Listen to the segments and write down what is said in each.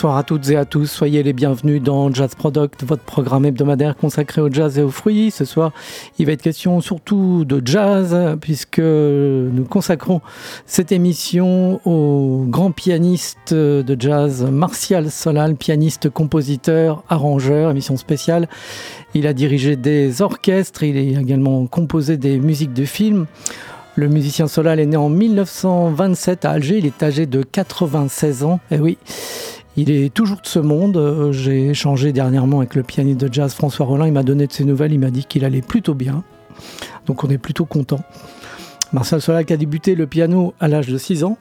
Bonsoir à toutes et à tous, soyez les bienvenus dans Jazz Product, votre programme hebdomadaire consacré au jazz et aux fruits. Ce soir, il va être question surtout de jazz, puisque nous consacrons cette émission au grand pianiste de jazz Martial Solal, pianiste, compositeur, arrangeur, émission spéciale. Il a dirigé des orchestres, il a également composé des musiques de films. Le musicien Solal est né en 1927 à Alger, il est âgé de 96 ans, et eh oui. Il est toujours de ce monde. Euh, j'ai échangé dernièrement avec le pianiste de jazz François Rollin. Il m'a donné de ses nouvelles. Il m'a dit qu'il allait plutôt bien. Donc on est plutôt content. Marcel Solac a débuté le piano à l'âge de 6 ans.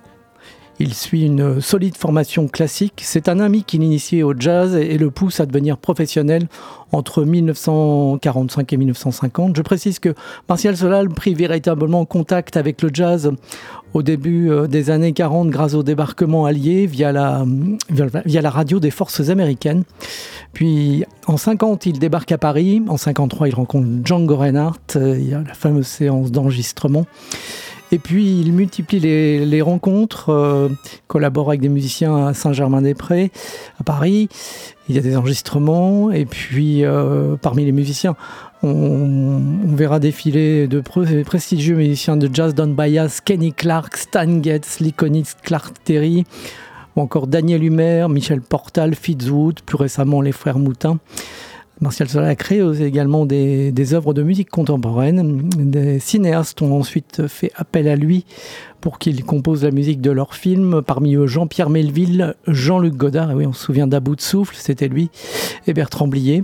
Il suit une solide formation classique. C'est un ami qui l'initie au jazz et le pousse à devenir professionnel entre 1945 et 1950. Je précise que Martial Solal prit véritablement contact avec le jazz au début euh, des années 40 grâce au débarquement allié via la, via la radio des forces américaines. Puis en 50, il débarque à Paris. En 53, il rencontre Django Reinhardt. Euh, il y a la fameuse séance d'enregistrement. Et puis il multiplie les, rencontres, euh, collabore avec des musiciens à Saint-Germain-des-Prés, à Paris. Il y a des enregistrements. Et puis euh, parmi les musiciens, on, verra défiler de prestigieux musiciens de jazz, Don Byas, Kenny Clark, Stan Getz, l'iconique Clark Terry, ou encore Daniel Humer, Michel Portal, Fitzwood, plus récemment les frères Moutin. Martial Sola a créé également des, des, œuvres de musique contemporaine. Des cinéastes ont ensuite fait appel à lui pour qu'il compose la musique de leurs films. Parmi eux, Jean-Pierre Melville, Jean-Luc Godard, et oui, on se souvient d'About de souffle, c'était lui, et Bertrand Blier.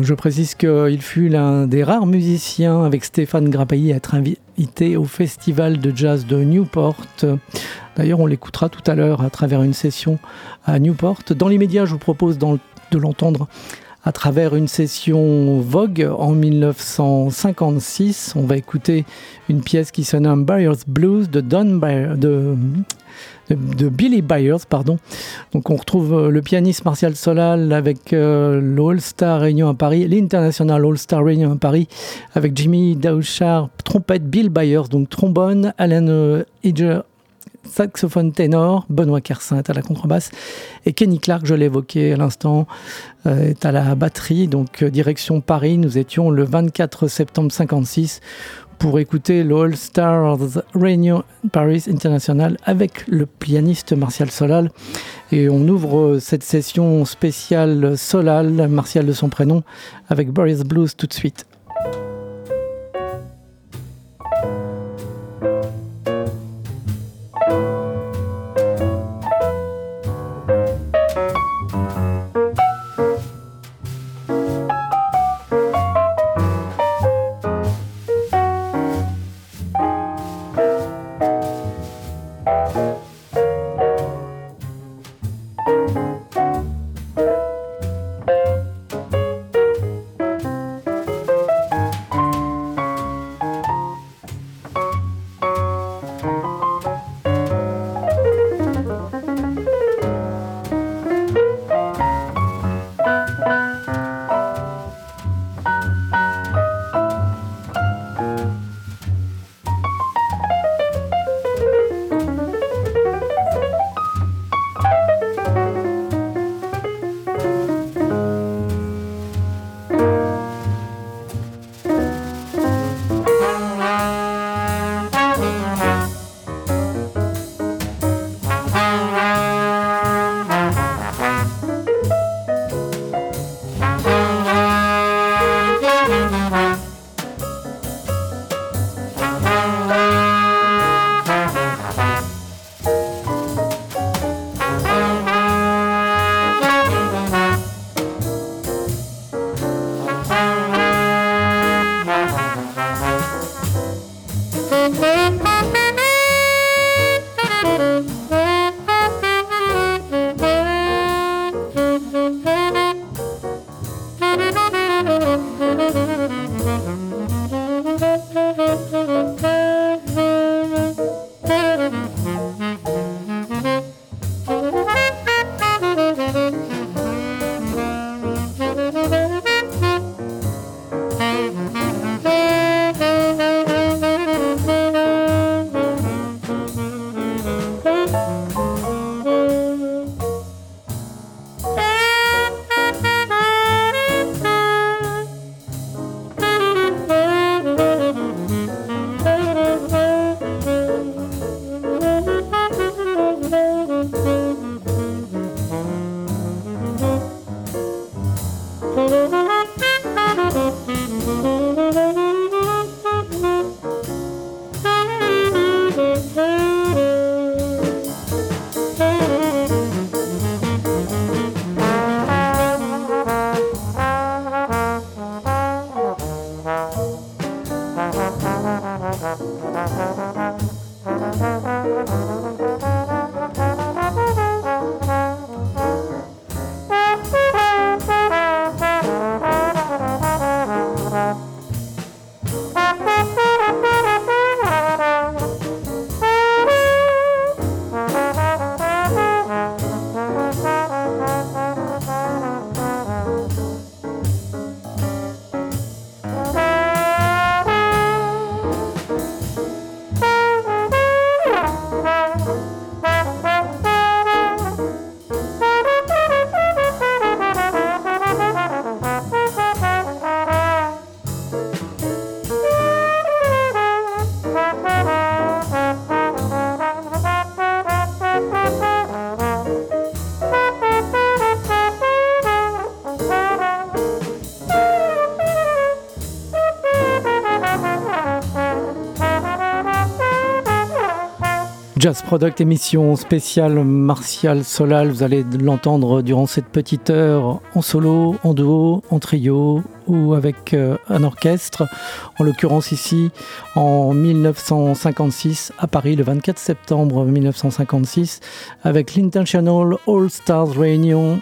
Je précise qu'il fut l'un des rares musiciens avec Stéphane Grappelli à être invité au Festival de jazz de Newport. D'ailleurs, on l'écoutera tout à l'heure à travers une session à Newport. Dans l'immédiat, je vous propose de l'entendre à travers une session Vogue en 1956. On va écouter une pièce qui se nomme Byers Blues de Don de, Billy Byers, pardon. Donc on retrouve euh, le pianiste Martial Solal avec euh, l'All-Star Réunion à Paris, l'International All-Star Réunion à Paris avec Jimmy Dauchard, trompette Bill Byers, donc trombone, Alan euh, saxophone ténor, Benoît Kersin est à la contrebasse et Kenny Clark, je l'évoquais à l'instant, euh, est à la batterie. Donc direction Paris, nous étions le 24 septembre 56 pour écouter le All Stars Réunion Paris International avec le pianiste Martial Solal. Et on ouvre cette session spéciale Solal, Martial de son prénom, avec Boris Blues tout de suite. Jazz Product, émission spéciale Martial Solal. Vous allez l'entendre durant cette petite heure en solo, en duo, en trio ou avec euh, un orchestre. En l'occurrence ici en 1956 à Paris, le 24 septembre 1956, avec l'Intentional All Stars Réunion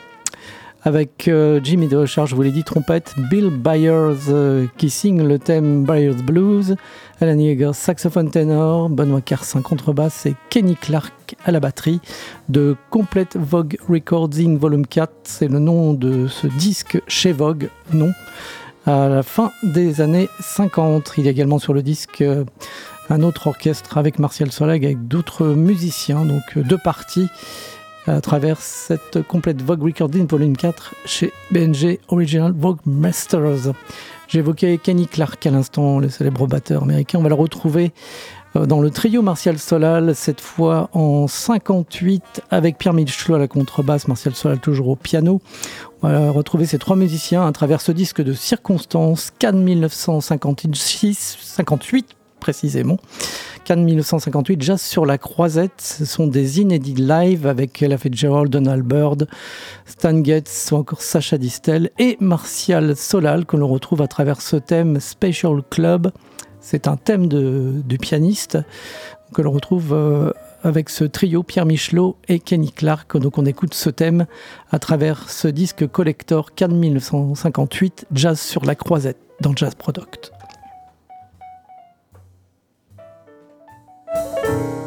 avec euh, Jimmy de je vous l'ai dit, trompette, Bill Byers euh, qui signe le thème Byers Blues, Alan Yeager, saxophone ténor, Benoît Carsin contrebasse et Kenny Clark à la batterie de Complete Vogue Recording Volume 4. C'est le nom de ce disque chez Vogue, non, à la fin des années 50. Il y a également sur le disque euh, un autre orchestre avec Martial Solag, avec d'autres musiciens, donc deux parties à travers cette complète Vogue Recording Volume 4 chez BNG Original Vogue Masters. J'évoquais Kenny Clark à l'instant, le célèbre batteur américain. On va le retrouver euh, dans le trio Martial Solal, cette fois en 58 avec Pierre Michelot à la contrebasse, Martial Solal toujours au piano. On va retrouver ces trois musiciens à travers ce disque de circonstances, Cannes 1956, 58 précisément. Cannes 1958, Jazz sur la croisette, ce sont des inédits live avec Ella Fitzgerald, Donald Byrd, Stan Getz ou encore Sacha Distel et Martial Solal que l'on retrouve à travers ce thème Special Club. C'est un thème de, du pianiste que l'on retrouve euh, avec ce trio Pierre Michelot et Kenny Clark. Donc on écoute ce thème à travers ce disque collector Cannes 1958, Jazz sur la croisette dans Jazz Product. Un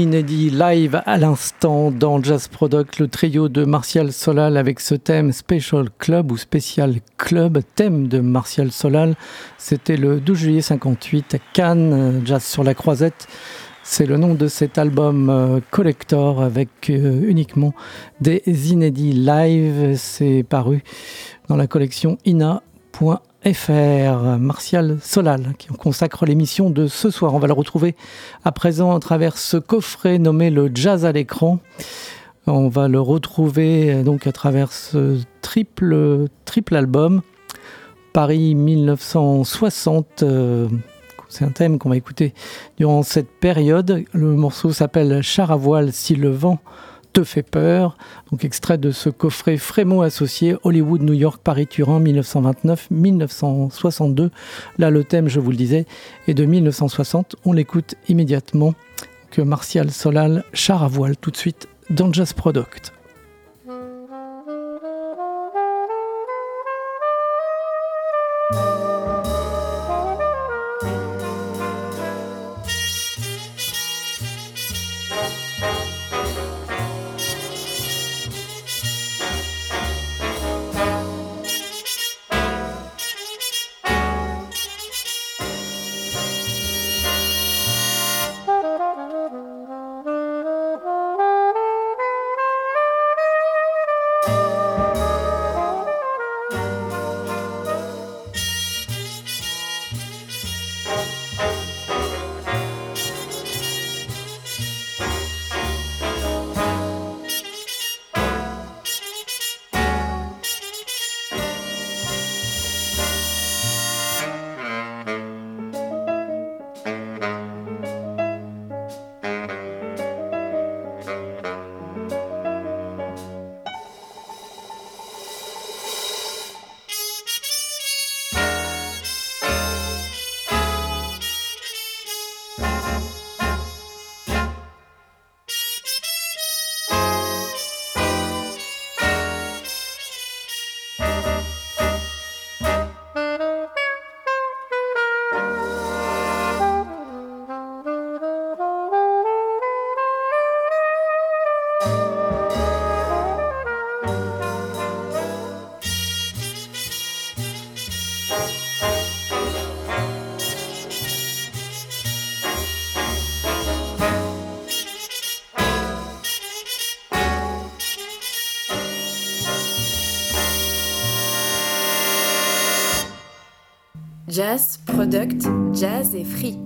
inédit live à l'instant dans Jazz Product, le trio de Martial Solal avec ce thème Special Club ou Special Club, thème de Martial Solal. C'était le 12 juillet 58 à Cannes, Jazz sur la Croisette. C'est le nom de cet album euh, collector avec euh, uniquement des inédits live. C'est paru dans la collection ina.fr. FR, Martial Solal, qui consacre l'émission de ce soir. On va le retrouver à présent à travers ce coffret nommé le Jazz à l'écran. On va le retrouver euh, donc à travers ce triple, triple album, Paris 1960. Euh, c'est un thème qu'on va écouter durant cette période. Le morceau s'appelle Char à voile si le vent te fait peur. Donc extrait de ce coffret Frémo associé Hollywood, New York, Paris, Turin 1929-1962. Là le thème, je vous le disais, est de 1960. On l'écoute immédiatement que Martial Solal, char à voile tout de suite dans Jazz Product. Jazz, Product, Jazz et Free.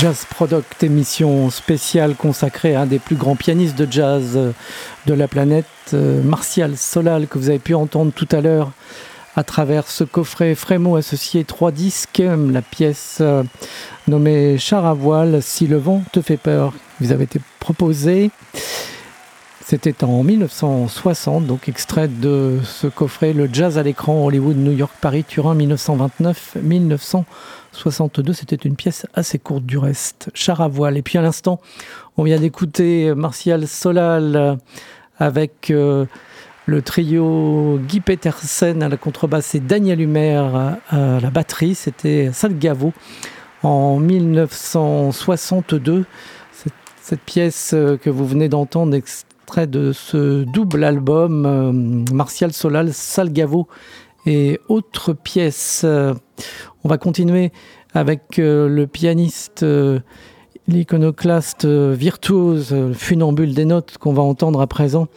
Jazz Product, émission spéciale consacrée à un des plus grands pianistes de jazz de la planète, euh, Martial Solal, que vous avez pu entendre tout à l'heure à travers ce coffret Frémo associé trois disques, la pièce euh, nommée Char à voile, Si le vent te fait peur, vous avez été proposé. C'était en 1960, donc extrait de ce coffret, le jazz à l'écran, Hollywood, New York, Paris, Turin, 1929, 1960. 62, c'était une pièce assez courte du reste, char à voile. Et puis à l'instant, on vient d'écouter Martial Solal avec euh, le trio Guy Petersen à la contrebasse et Daniel Humer à, la batterie. C'était Salgavo en 1962. Cette, pièce euh, que vous venez d'entendre, extrait de ce double album, euh, Martial Solal, Salgavo et autres pièces. On va continuer avec euh, le pianiste, euh, l'iconoclaste euh, virtuose, funambule des notes qu'on va entendre à présent.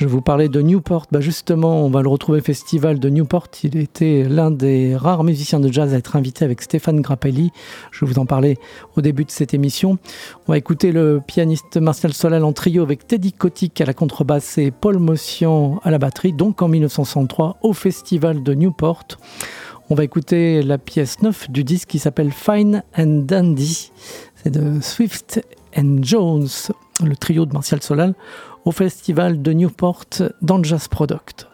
Je vous parlais de Newport. Bah justement, on va le retrouver au festival de Newport. Il était l'un des rares musiciens de jazz à être invité avec Stéphane Grappelli. Je vous en parlais au début de cette émission. On va écouter le pianiste Martial Solal en trio avec Teddy Kotick à la contrebasse et Paul Motion à la batterie, donc en 1963 au festival de Newport. On va écouter la pièce 9 du disque qui s'appelle Fine and Dandy. C'est de Swift and Jones, le trio de Martial Solal, au festival de Newport dans Jazz Product.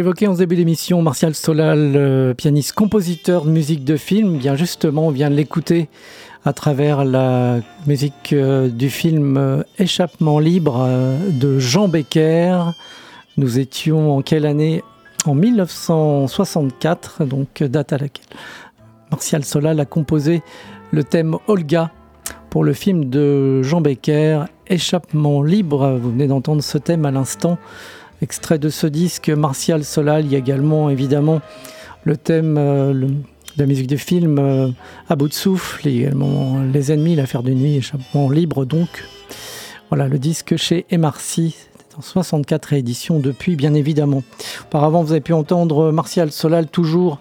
J'évoquais en début d'émission Martial Solal, pianiste compositeur de musique de film. Bien justement, on vient de l'écouter à travers la musique euh, du film euh, Échappement libre euh, de Jean Becker. Nous étions en quelle année? En 1964, donc date à laquelle Martial Solal a composé le thème Olga pour le film de Jean Becker, Échappement libre. Vous venez d'entendre ce thème à l'instant extrait de ce disque Martial Solal. Il y a également évidemment le thème euh, de la musique du film euh, à bout de souffle, également Les ennemis, l'affaire de nuit, échappement libre donc. Voilà le disque chez Emarcy, en 64 éditions depuis bien évidemment. Auparavant vous avez pu entendre Martial Solal toujours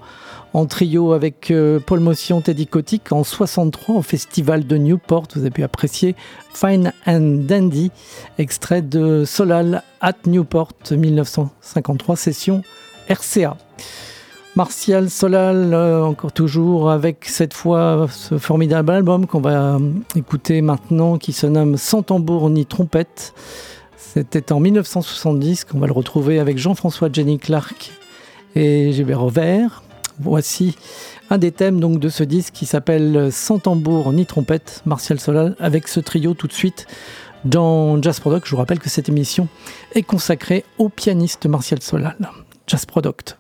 en trio avec euh, Paul Motion, Teddy Kotick en 63 au festival de Newport. Vous avez pu apprécier Fine and Dandy, extrait de Solal at Newport 1953, session RCA. Martial Solal, euh, encore toujours avec cette fois ce formidable album qu'on va euh, écouter maintenant qui se nomme Sans tambour ni trompette. C'était en 1970 qu'on va le retrouver avec Jean-François Jenny Clark et Gilbert Auvert. Voici un des thèmes de ce disque qui s'appelle Sans tambour ni trompette, Martial Solal, avec ce trio tout de suite dans Jazz Product. Je vous rappelle que cette émission est consacrée au pianiste Martial Solal. Jazz Product.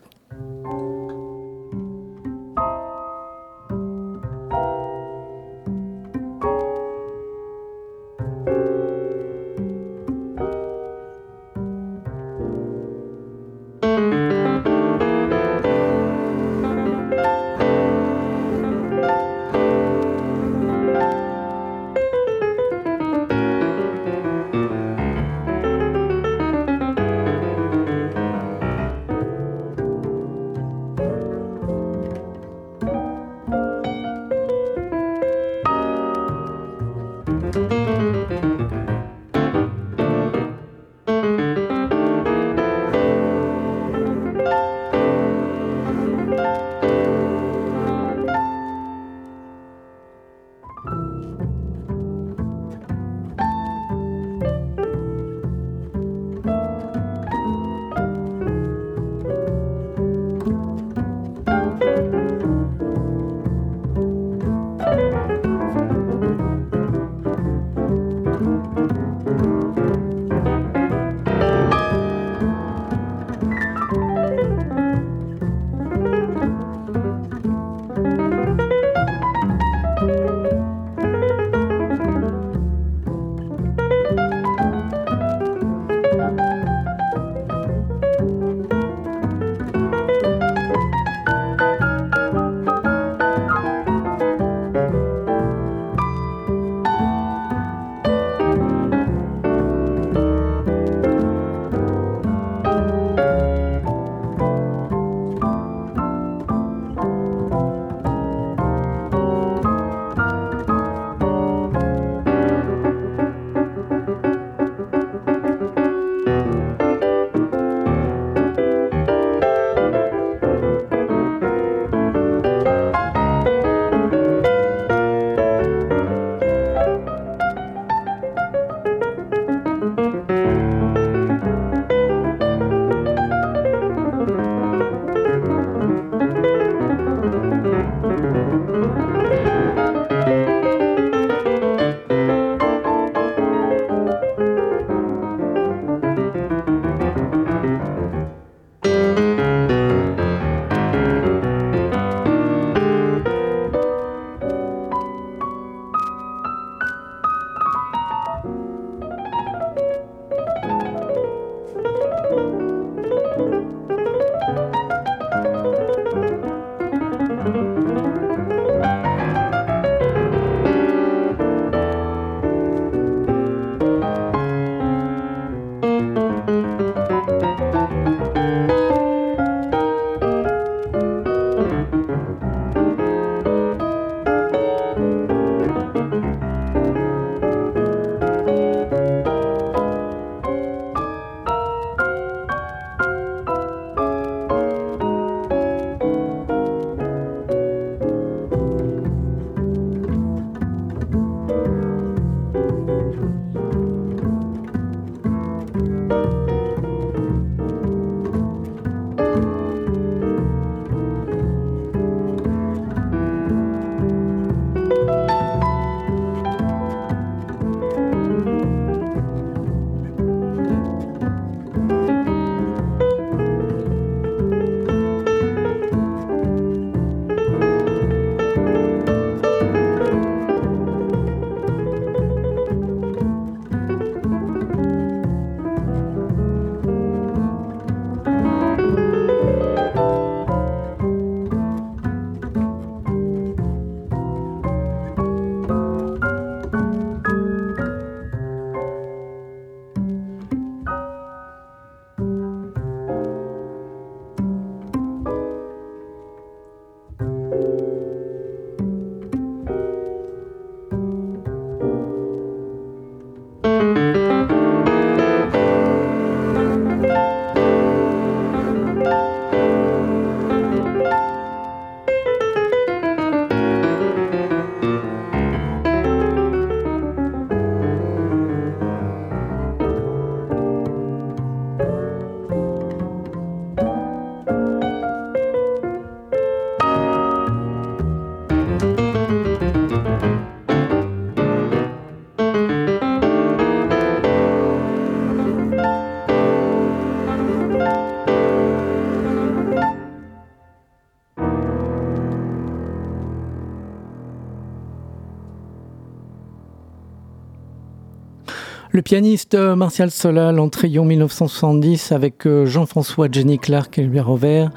Le pianiste Martial Solal en trio 1970 avec euh, Jean-François Jenny Clark et Louis Robert.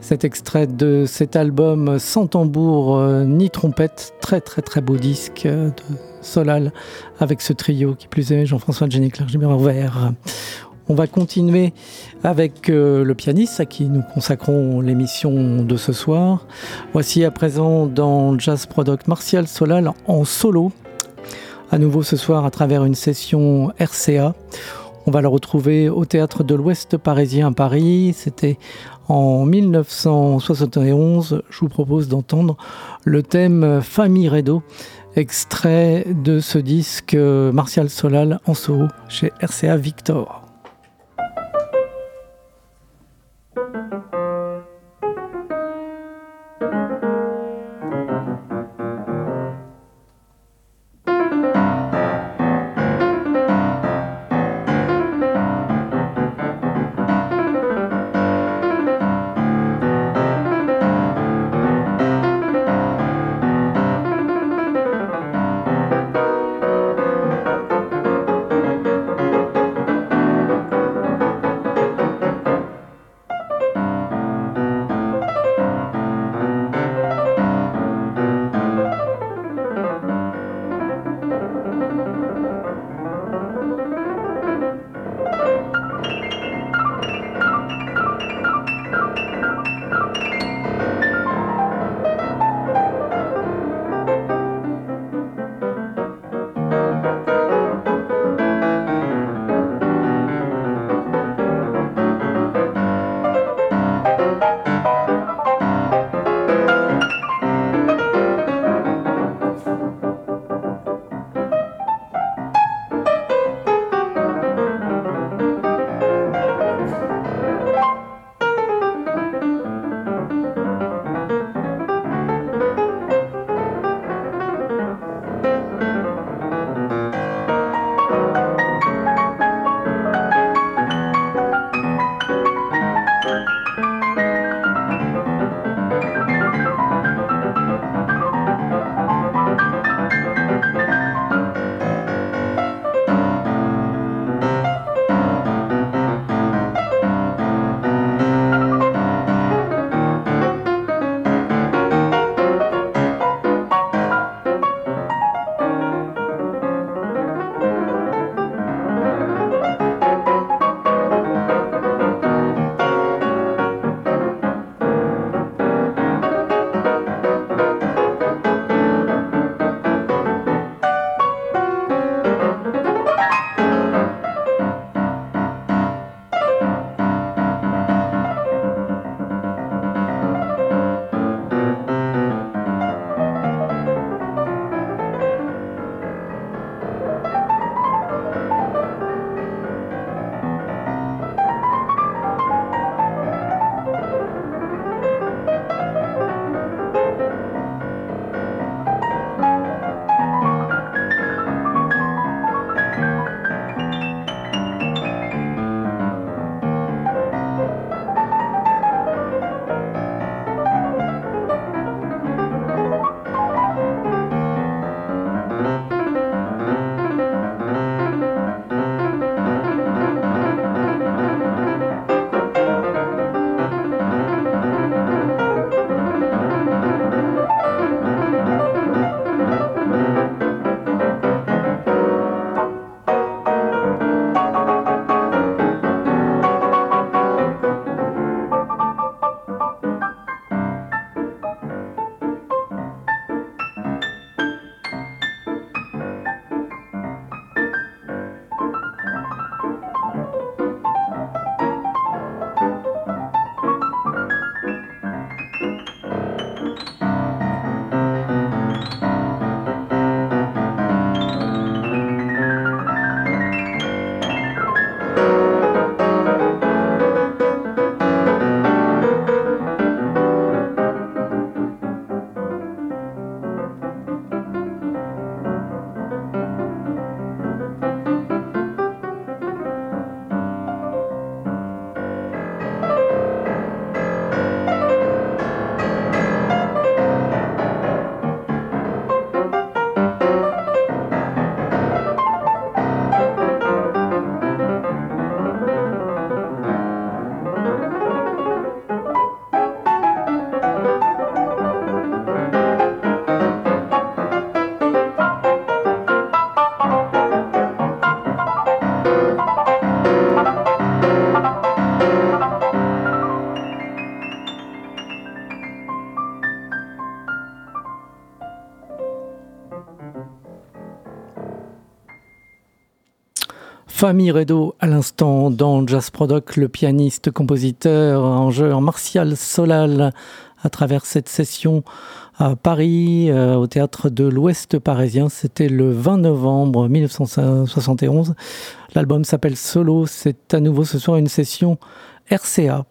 Cet extrait de cet album sans tambour euh, ni trompette, très très très beau disque euh, de Solal avec ce trio qui plus est Jean-François Jenny Clark, Louis Robert. On va continuer avec le pianiste à qui nous consacrons l'émission de ce soir. Voici à présent dans Jazz Product Martial Solal en solo à nouveau ce soir à travers une session RCA. On va le retrouver au théâtre de l'Ouest parisien à Paris. C'était en 1971. Je vous propose d'entendre le thème Famille Redo, extrait de ce disque Martial Solal en solo chez RCA Victor. Famille Redo à l'instant dans Jazz Product, le pianiste, compositeur, arrangeur Martial Solal à travers cette session à Paris, euh, au théâtre de l'Ouest parisien. C'était le 20 novembre 1971. L'album s'appelle Solo. C'est à nouveau ce soir une session RCA.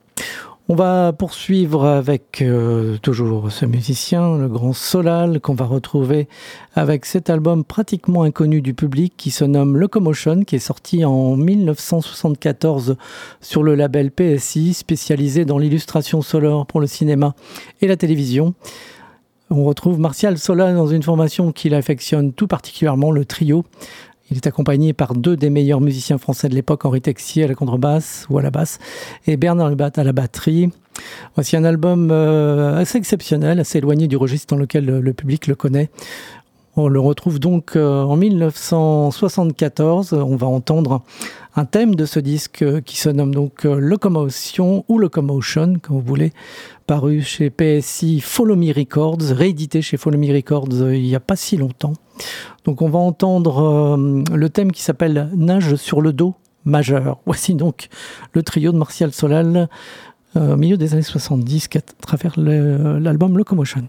On va poursuivre avec euh, toujours ce musicien, le grand Solal, qu'on va retrouver avec cet album pratiquement inconnu du public qui se nomme Locomotion, qui est sorti en 1974 sur le label PSI, spécialisé dans l'illustration sonore pour le cinéma et la télévision. On retrouve Martial Solal dans une formation qu'il affectionne tout particulièrement, le trio. Il est accompagné par deux des meilleurs musiciens français de l'époque, Henri Texier à la contrebasse ou à la basse, et Bernard Lubat à la batterie. Voici un album euh, assez exceptionnel, assez éloigné du registre dans lequel le, public le connaît. On le retrouve donc euh, en 1974. On va entendre un thème de ce disque euh, qui se nomme donc Locomotion ou Locomotion, comme vous voulez, paru chez PSI Follow Me Records, réédité chez Follow Me Records il n'y a pas si longtemps. Donc on va entendre euh, le thème qui s'appelle Nage sur le dos majeur. Voici donc le trio de Martial Solal euh, au milieu des années 70 à travers l'album Locomotion.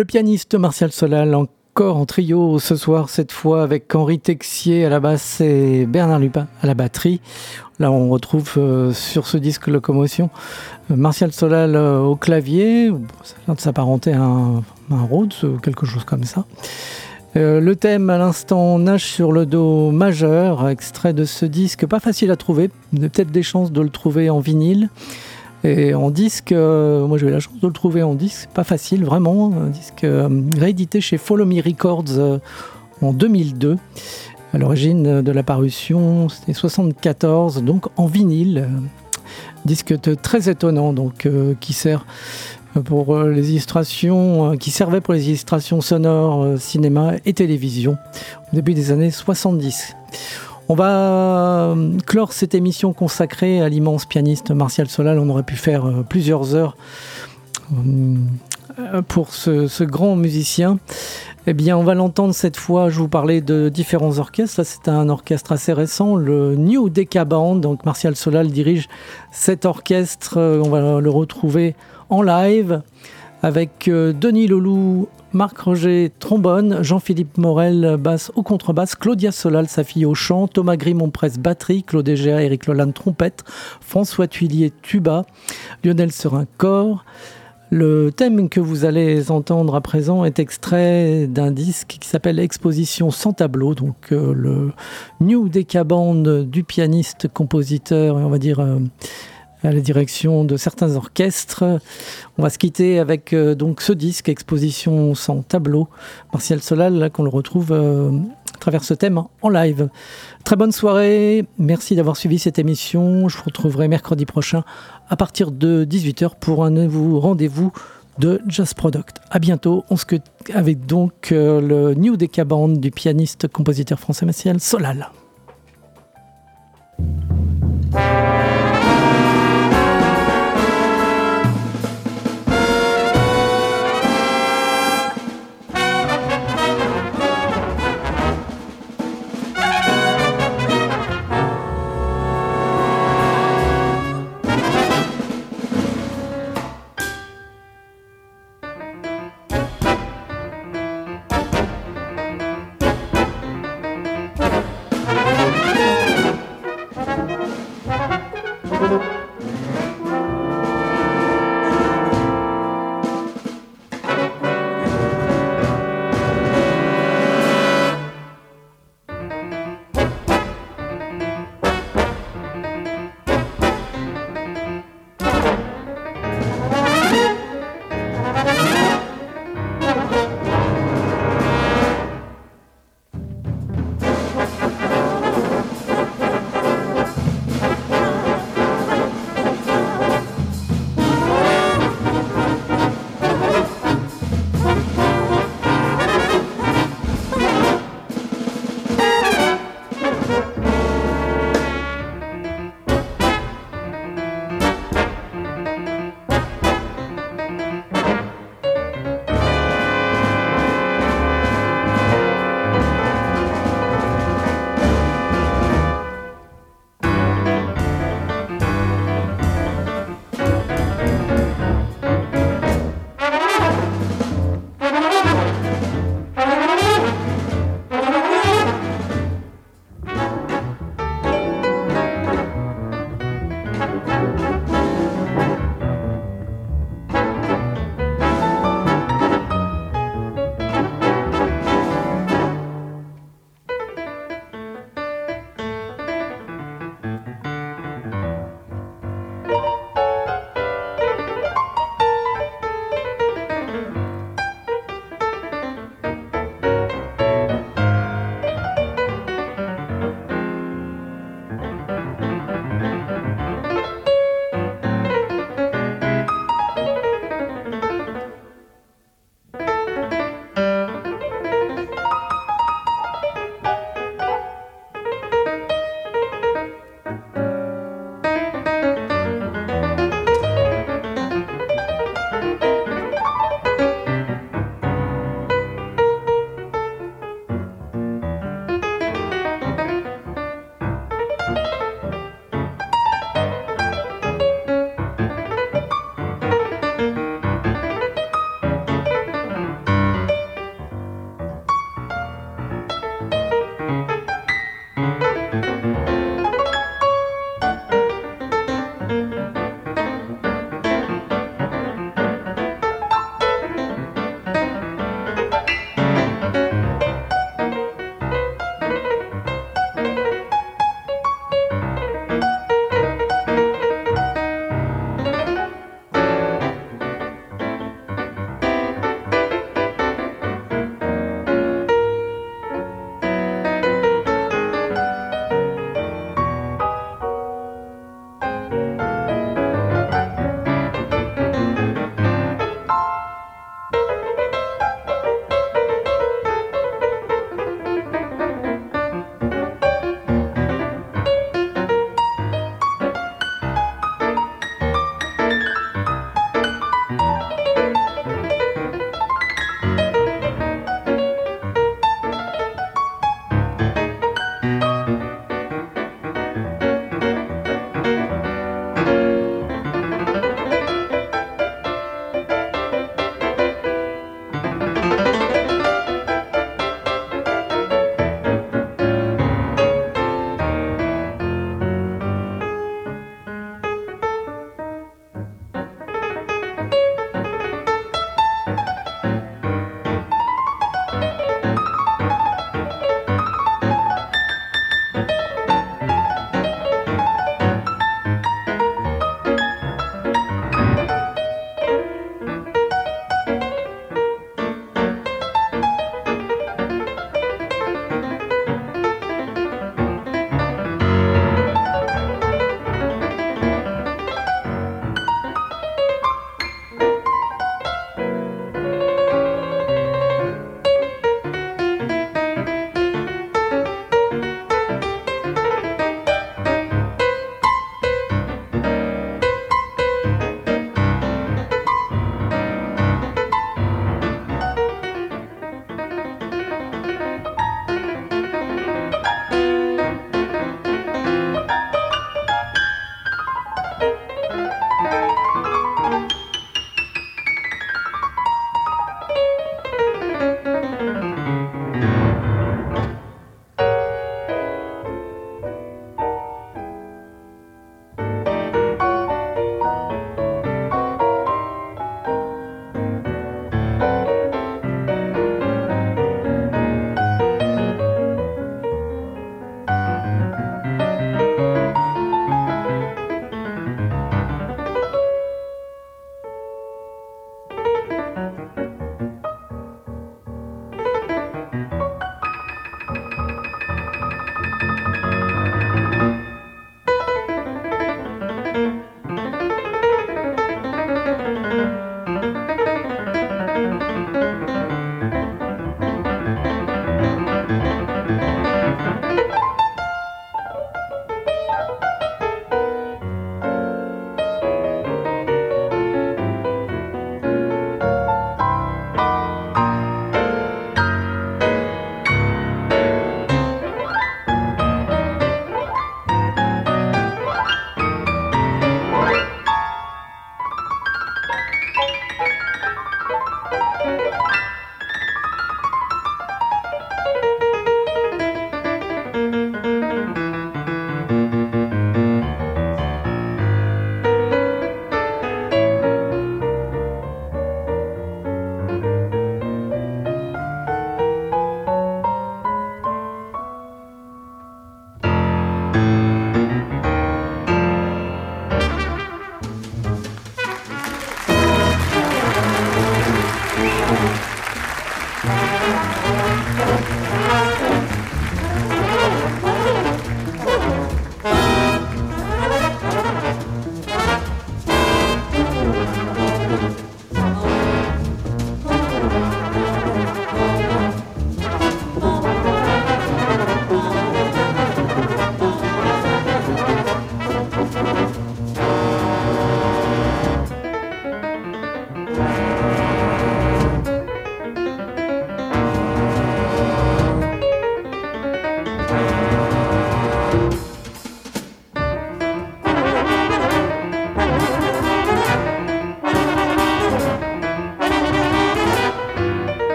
Le pianiste Martial Solal, encore en trio ce soir, cette fois avec Henri Texier à la basse et Bernard Lupin à la batterie. Là, on retrouve euh, sur ce disque Locomotion euh, Martial Solal euh, au clavier, ça vient de s'apparenter à un, un Rhodes, quelque chose comme ça. Le thème à l'instant nage sur le dos majeur, extrait de ce disque, pas facile à trouver, peut-être des chances de le trouver en vinyle. Et en disque, euh, moi j'ai eu la chance de le trouver en disque, pas facile vraiment, un disque euh, réédité chez Follow Me Records en 2002. À l'origine de la parution, c'était 74, donc en vinyle. Disque très étonnant, donc qui sert pour euh, les illustrations, euh, qui servait pour les illustrations sonores, euh, cinéma et télévision au début des années 70. On va clore cette émission consacrée à l'immense pianiste Martial Solal. On aurait pu faire plusieurs heures pour ce, grand musicien. Eh bien, on va l'entendre cette fois. Je vous parlais de différents orchestres. C'est un orchestre assez récent, le New Deca Band. Donc, Martial Solal dirige cet orchestre. On va le retrouver en live avec euh, Denis Leloup, Marc Roger, trombone, Jean-Philippe Morel, basse au contrebasse, Claudia Solal, sa fille au chant, Thomas Grimont, presse batterie, Claude Egea, Eric Lolan, trompette, François Tuillier, tuba, Lionel Serin, corps. Le thème que vous allez entendre à présent est extrait d'un disque qui s'appelle Exposition sans tableau, donc euh, le New Decaband du pianiste, compositeur, on va dire euh, à la direction de certains orchestres. On va se quitter avec euh, donc ce disque, Exposition sans tableau, Martial Solal, qu'on le retrouve euh, à travers ce thème en live. Très bonne soirée, merci d'avoir suivi cette émission. Je vous retrouverai mercredi prochain à partir de 18h pour un nouveau rendez-vous de Jazz Product. À bientôt. On se quitte avec donc euh, le New Decaband du pianiste compositeur français Martial Solal.